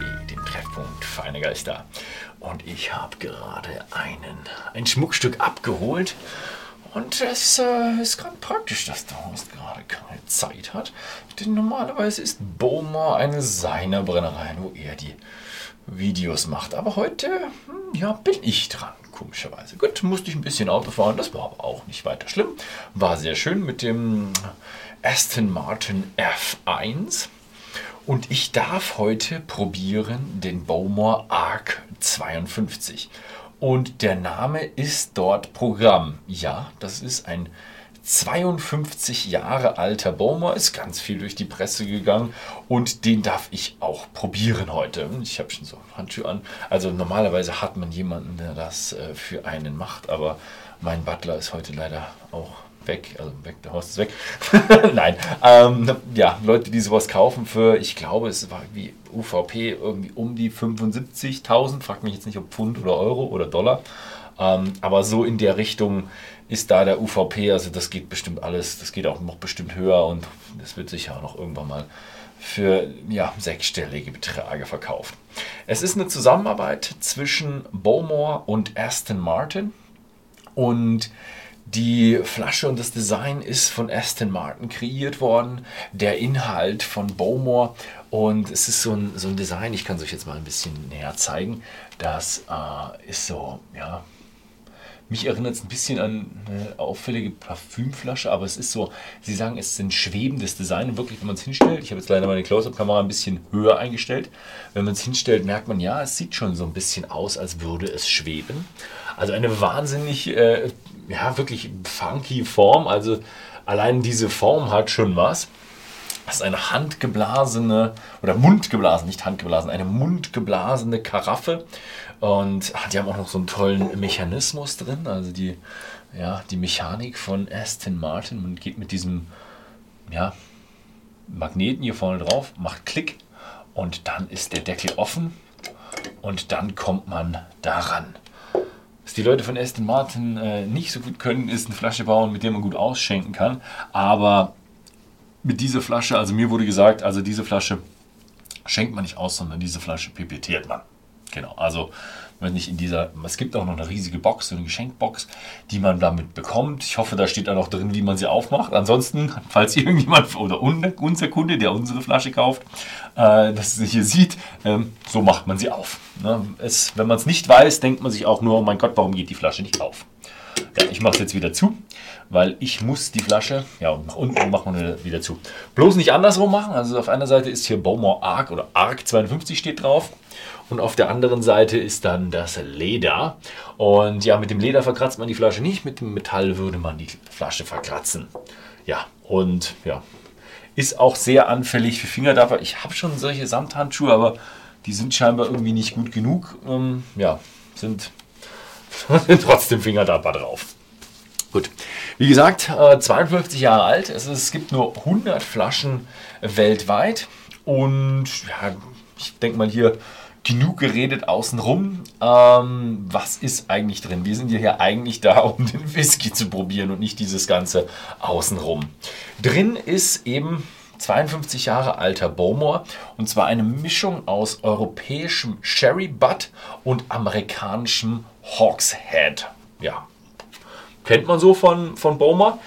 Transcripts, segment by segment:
dem Treffpunkt Feine Geister. Und ich habe gerade einen, ein Schmuckstück abgeholt. Und es äh, ist gerade praktisch, dass der Horst gerade keine Zeit hat. Denn normalerweise ist Bowmore eine seiner Brennereien, wo er die Videos macht. Aber heute, hm, ja, bin ich dran, komischerweise. Gut, musste ich ein bisschen Auto fahren, das war aber auch nicht weiter schlimm. War sehr schön mit dem Aston Martin F1. Und ich darf heute probieren den Bowmore Arc 52. Und der Name ist dort Programm. Ja, das ist ein 52 Jahre alter Bowmore, ist ganz viel durch die Presse gegangen und den darf ich auch probieren heute. Ich habe schon so Handschuhe an. Also normalerweise hat man jemanden, der das äh, für einen macht, aber mein Butler ist heute leider auch weg, also weg, der Horst ist weg. Nein, ähm, ja, Leute, die sowas kaufen für, ich glaube, es war wie UVP irgendwie um die 75.000, fragt mich jetzt nicht ob Pfund oder Euro oder Dollar, ähm, aber so in der Richtung ist da der UVP, also das geht bestimmt alles, das geht auch noch bestimmt höher und das wird sicher auch noch irgendwann mal für ja, sechsstellige Beträge verkauft. Es ist eine Zusammenarbeit zwischen Bowmore und Aston Martin und die Flasche und das Design ist von Aston Martin kreiert worden, der Inhalt von Bowmore und es ist so ein, so ein Design, ich kann es euch jetzt mal ein bisschen näher zeigen, das äh, ist so, ja, mich erinnert es ein bisschen an eine auffällige Parfümflasche, aber es ist so, sie sagen, es ist ein schwebendes Design. Und wirklich, wenn man es hinstellt, ich habe jetzt leider meine Close-Up-Kamera ein bisschen höher eingestellt. Wenn man es hinstellt, merkt man, ja, es sieht schon so ein bisschen aus, als würde es schweben. Also eine wahnsinnig, äh, ja, wirklich funky Form. Also allein diese Form hat schon was. Das ist eine handgeblasene, oder mundgeblasene, nicht handgeblasen, eine mundgeblasene Karaffe. Und die haben auch noch so einen tollen Mechanismus drin. Also die, ja, die Mechanik von Aston Martin. Man geht mit diesem ja, Magneten hier vorne drauf, macht Klick und dann ist der Deckel offen und dann kommt man daran. Was die Leute von Aston Martin äh, nicht so gut können, ist eine Flasche bauen, mit der man gut ausschenken kann. Aber mit dieser Flasche, also mir wurde gesagt, also diese Flasche schenkt man nicht aus, sondern diese Flasche pipettiert man. Genau, also wenn nicht in dieser, es gibt auch noch eine riesige Box, so eine Geschenkbox, die man damit bekommt. Ich hoffe, da steht dann auch drin, wie man sie aufmacht. Ansonsten, falls irgendjemand oder unser Kunde, der unsere Flasche kauft, äh, das hier sieht, ähm, so macht man sie auf. Ne? Es, wenn man es nicht weiß, denkt man sich auch nur, oh mein Gott, warum geht die Flasche nicht auf? Ja, ich mache es jetzt wieder zu, weil ich muss die Flasche, ja, nach unten machen wir wieder zu. Bloß nicht andersrum machen. Also auf einer Seite ist hier Bowmore Arc oder Arc 52 steht drauf. Und auf der anderen Seite ist dann das Leder. Und ja, mit dem Leder verkratzt man die Flasche nicht, mit dem Metall würde man die Flasche verkratzen. Ja, und ja, ist auch sehr anfällig für Fingerdapper. Ich habe schon solche Samthandschuhe, aber die sind scheinbar irgendwie nicht gut genug. Ähm, ja, sind, trotzdem Fingerdapper drauf. Gut, wie gesagt, äh, 52 Jahre alt. Es, es gibt nur 100 Flaschen weltweit. Und ja, ich denke mal hier genug geredet außenrum. Ähm, was ist eigentlich drin? Wir sind ja hier eigentlich da, um den Whisky zu probieren und nicht dieses ganze außenrum. Drin ist eben 52 Jahre alter Bowmore und zwar eine Mischung aus europäischem Sherry Butt und amerikanischem Hawkshead. Ja, kennt man so von, von Bowmore.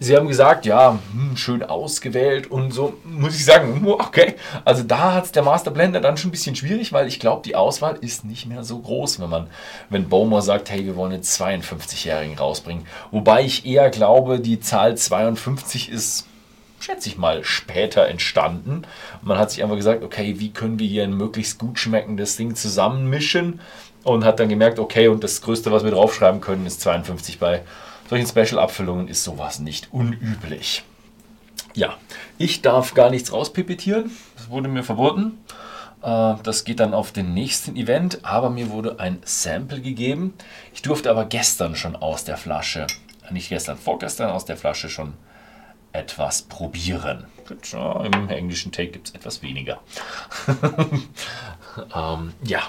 Sie haben gesagt, ja, hm, schön ausgewählt und so, muss ich sagen, hm, okay. Also da hat es der Master Blender dann schon ein bisschen schwierig, weil ich glaube, die Auswahl ist nicht mehr so groß, wenn man, wenn Bowmore sagt, hey, wir wollen einen 52-Jährigen rausbringen. Wobei ich eher glaube, die Zahl 52 ist, schätze ich mal, später entstanden. Man hat sich einfach gesagt, okay, wie können wir hier ein möglichst gut schmeckendes Ding zusammenmischen und hat dann gemerkt, okay, und das Größte, was wir draufschreiben können, ist 52 bei solchen Special-Abfüllungen ist sowas nicht unüblich. Ja, ich darf gar nichts rauspipettieren. Das wurde mir verboten. Äh, das geht dann auf den nächsten Event, aber mir wurde ein Sample gegeben. Ich durfte aber gestern schon aus der Flasche, nicht gestern, vorgestern aus der Flasche schon etwas probieren. Im englischen Take gibt es etwas weniger. ähm, ja,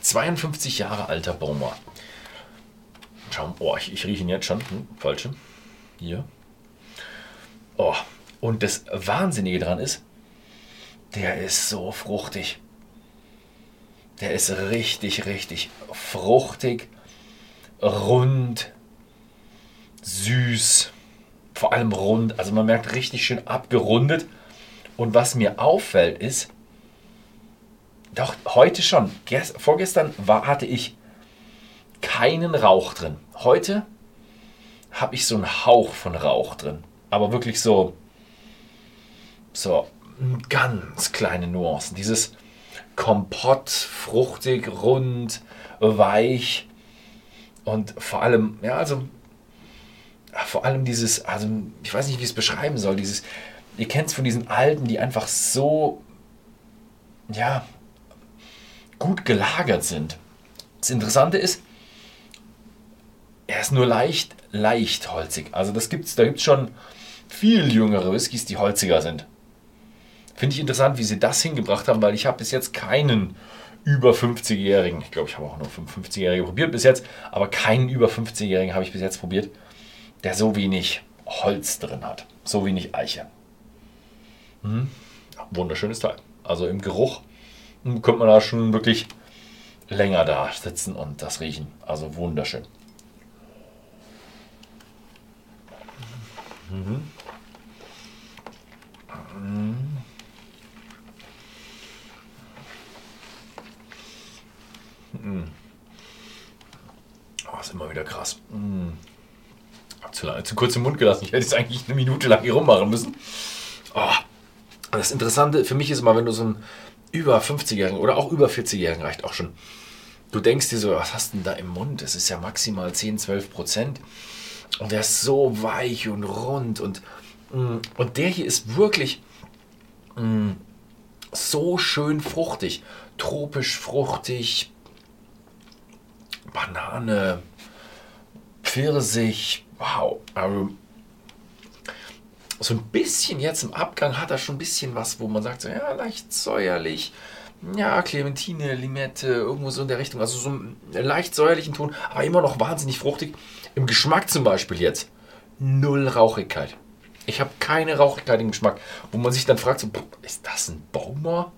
52 Jahre alter Bowmer. Schauen, oh, ich, ich rieche ihn jetzt schon. Hm, falsche. Hier. Oh, und das Wahnsinnige daran ist, der ist so fruchtig. Der ist richtig, richtig fruchtig, rund, süß, vor allem rund. Also man merkt richtig schön abgerundet. Und was mir auffällt ist, doch heute schon, vorgestern war, hatte ich keinen Rauch drin. Heute habe ich so einen Hauch von Rauch drin. Aber wirklich so, so ganz kleine Nuancen. Dieses Kompott, fruchtig, rund, weich und vor allem, ja, also vor allem dieses, also ich weiß nicht, wie ich es beschreiben soll, dieses, ihr kennt es von diesen Alten, die einfach so, ja, gut gelagert sind. Das Interessante ist, er ist nur leicht, leicht holzig. Also das gibt's, da gibt es schon viel jüngere Whiskys, die holziger sind. Finde ich interessant, wie sie das hingebracht haben, weil ich habe bis jetzt keinen über 50-Jährigen, ich glaube, ich habe auch nur 55-Jährige probiert bis jetzt, aber keinen über 50-Jährigen habe ich bis jetzt probiert, der so wenig Holz drin hat, so wenig Eiche. Hm. Wunderschönes Teil. Also im Geruch könnte man da schon wirklich länger da sitzen und das riechen. Also wunderschön. Mhm. Mhm. Oh, ist immer wieder krass. Mhm. Zu, zu kurz im Mund gelassen. Ich hätte es eigentlich eine Minute lang hier rummachen müssen. Oh. Das Interessante für mich ist immer, wenn du so einen über 50-Jährigen oder auch über 40-Jährigen reicht auch schon. Du denkst dir so, was hast du denn da im Mund? Das ist ja maximal 10, 12 Prozent. Und der ist so weich und rund und, mm, und der hier ist wirklich mm, so schön fruchtig. Tropisch fruchtig, Banane, Pfirsich, wow. Also, so ein bisschen jetzt im Abgang hat er schon ein bisschen was, wo man sagt, so, ja, leicht säuerlich. Ja, Clementine, Limette, irgendwo so in der Richtung. Also so einen leicht säuerlichen Ton, aber immer noch wahnsinnig fruchtig. Im Geschmack zum Beispiel jetzt null Rauchigkeit. Ich habe keine Rauchigkeit im Geschmack, wo man sich dann fragt, so, ist das ein Baumer?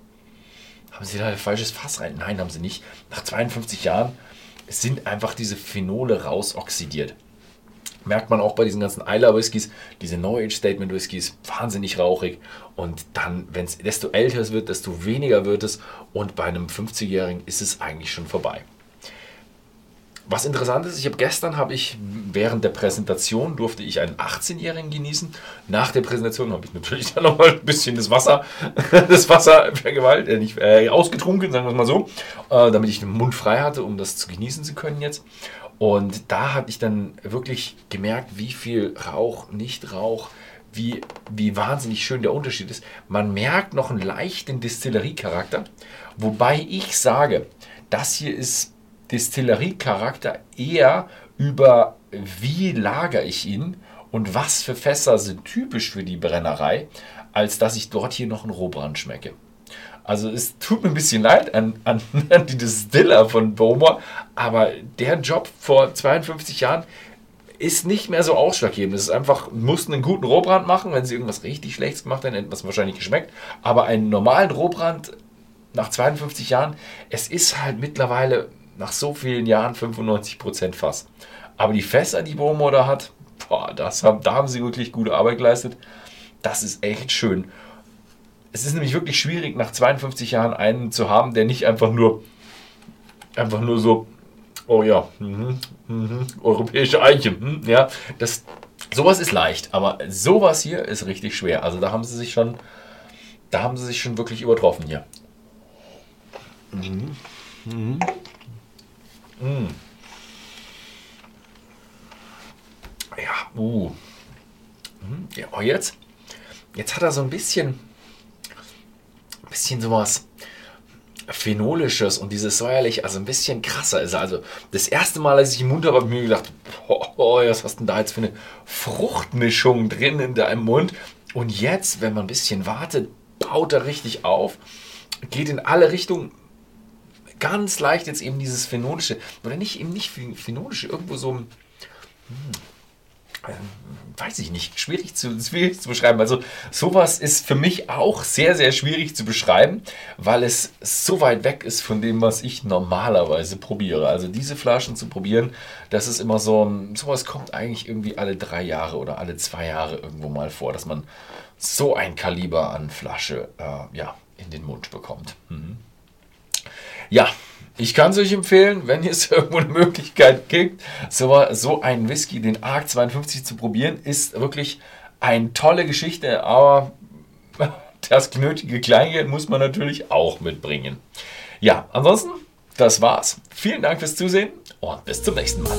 Haben sie da ein falsches Fass rein? Nein, haben sie nicht. Nach 52 Jahren sind einfach diese Phenole rausoxidiert. Merkt man auch bei diesen ganzen Isla Whiskys, diese No Age Statement Whiskys, wahnsinnig rauchig. Und dann, wenn es desto älter es wird, desto weniger wird es. Und bei einem 50-Jährigen ist es eigentlich schon vorbei. Was interessant ist, ich habe gestern habe ich während der Präsentation durfte ich einen 18-Jährigen genießen. Nach der Präsentation habe ich natürlich dann noch mal ein bisschen das Wasser, das Wasser vergewalt, äh, nicht äh, ausgetrunken, sagen wir es mal so, äh, damit ich den Mund frei hatte, um das zu genießen zu können jetzt. Und da habe ich dann wirklich gemerkt, wie viel Rauch, Nicht-Rauch, wie, wie wahnsinnig schön der Unterschied ist. Man merkt noch einen leichten Distillerie-Charakter, wobei ich sage, das hier ist Distillerie-Charakter eher über wie lagere ich ihn und was für Fässer sind typisch für die Brennerei, als dass ich dort hier noch einen Rohbrand schmecke. Also es tut mir ein bisschen leid an, an, an die Distiller von Bowmer, aber der Job vor 52 Jahren ist nicht mehr so ausschlaggebend. Es ist einfach, mussten einen guten Rohbrand machen. Wenn sie irgendwas richtig Schlechtes gemacht haben, hätten das wahrscheinlich geschmeckt. Aber einen normalen Rohbrand nach 52 Jahren, es ist halt mittlerweile nach so vielen Jahren 95% Fass. Aber die Fässer, die Bomo da hat, boah, das haben, da haben sie wirklich gute Arbeit geleistet. Das ist echt schön. Es ist nämlich wirklich schwierig, nach 52 Jahren einen zu haben, der nicht einfach nur, einfach nur so, oh ja, mh, mh, europäische Eiche, mh, ja, das, sowas ist leicht, aber sowas hier ist richtig schwer. Also da haben sie sich schon, da haben sie sich schon wirklich übertroffen hier. Mhm. Mhm. Mm. Ja, uh. Mhm. Ja, oh, jetzt, jetzt hat er so ein bisschen, ein bisschen sowas Phenolisches und dieses säuerlich, also ein bisschen krasser ist er. Also das erste Mal, als ich im Mund habe, habe ich mir gedacht, oh, was hast du denn da jetzt für eine Fruchtmischung drin in deinem Mund? Und jetzt, wenn man ein bisschen wartet, baut er richtig auf, geht in alle Richtungen, ganz leicht jetzt eben dieses phenolische, oder nicht eben nicht phenolische, irgendwo so, hm, weiß ich nicht, schwierig zu, schwierig zu beschreiben. Also sowas ist für mich auch sehr, sehr schwierig zu beschreiben, weil es so weit weg ist von dem, was ich normalerweise probiere. Also diese Flaschen zu probieren, das ist immer so, sowas kommt eigentlich irgendwie alle drei Jahre oder alle zwei Jahre irgendwo mal vor, dass man so ein Kaliber an Flasche äh, ja, in den Mund bekommt. Mhm. Ja, ich kann es euch empfehlen, wenn ihr es irgendwo eine Möglichkeit gibt, so, so einen Whisky, den ARC 52 zu probieren, ist wirklich eine tolle Geschichte, aber das nötige Kleingeld muss man natürlich auch mitbringen. Ja, ansonsten, das war's. Vielen Dank fürs Zusehen und bis zum nächsten Mal.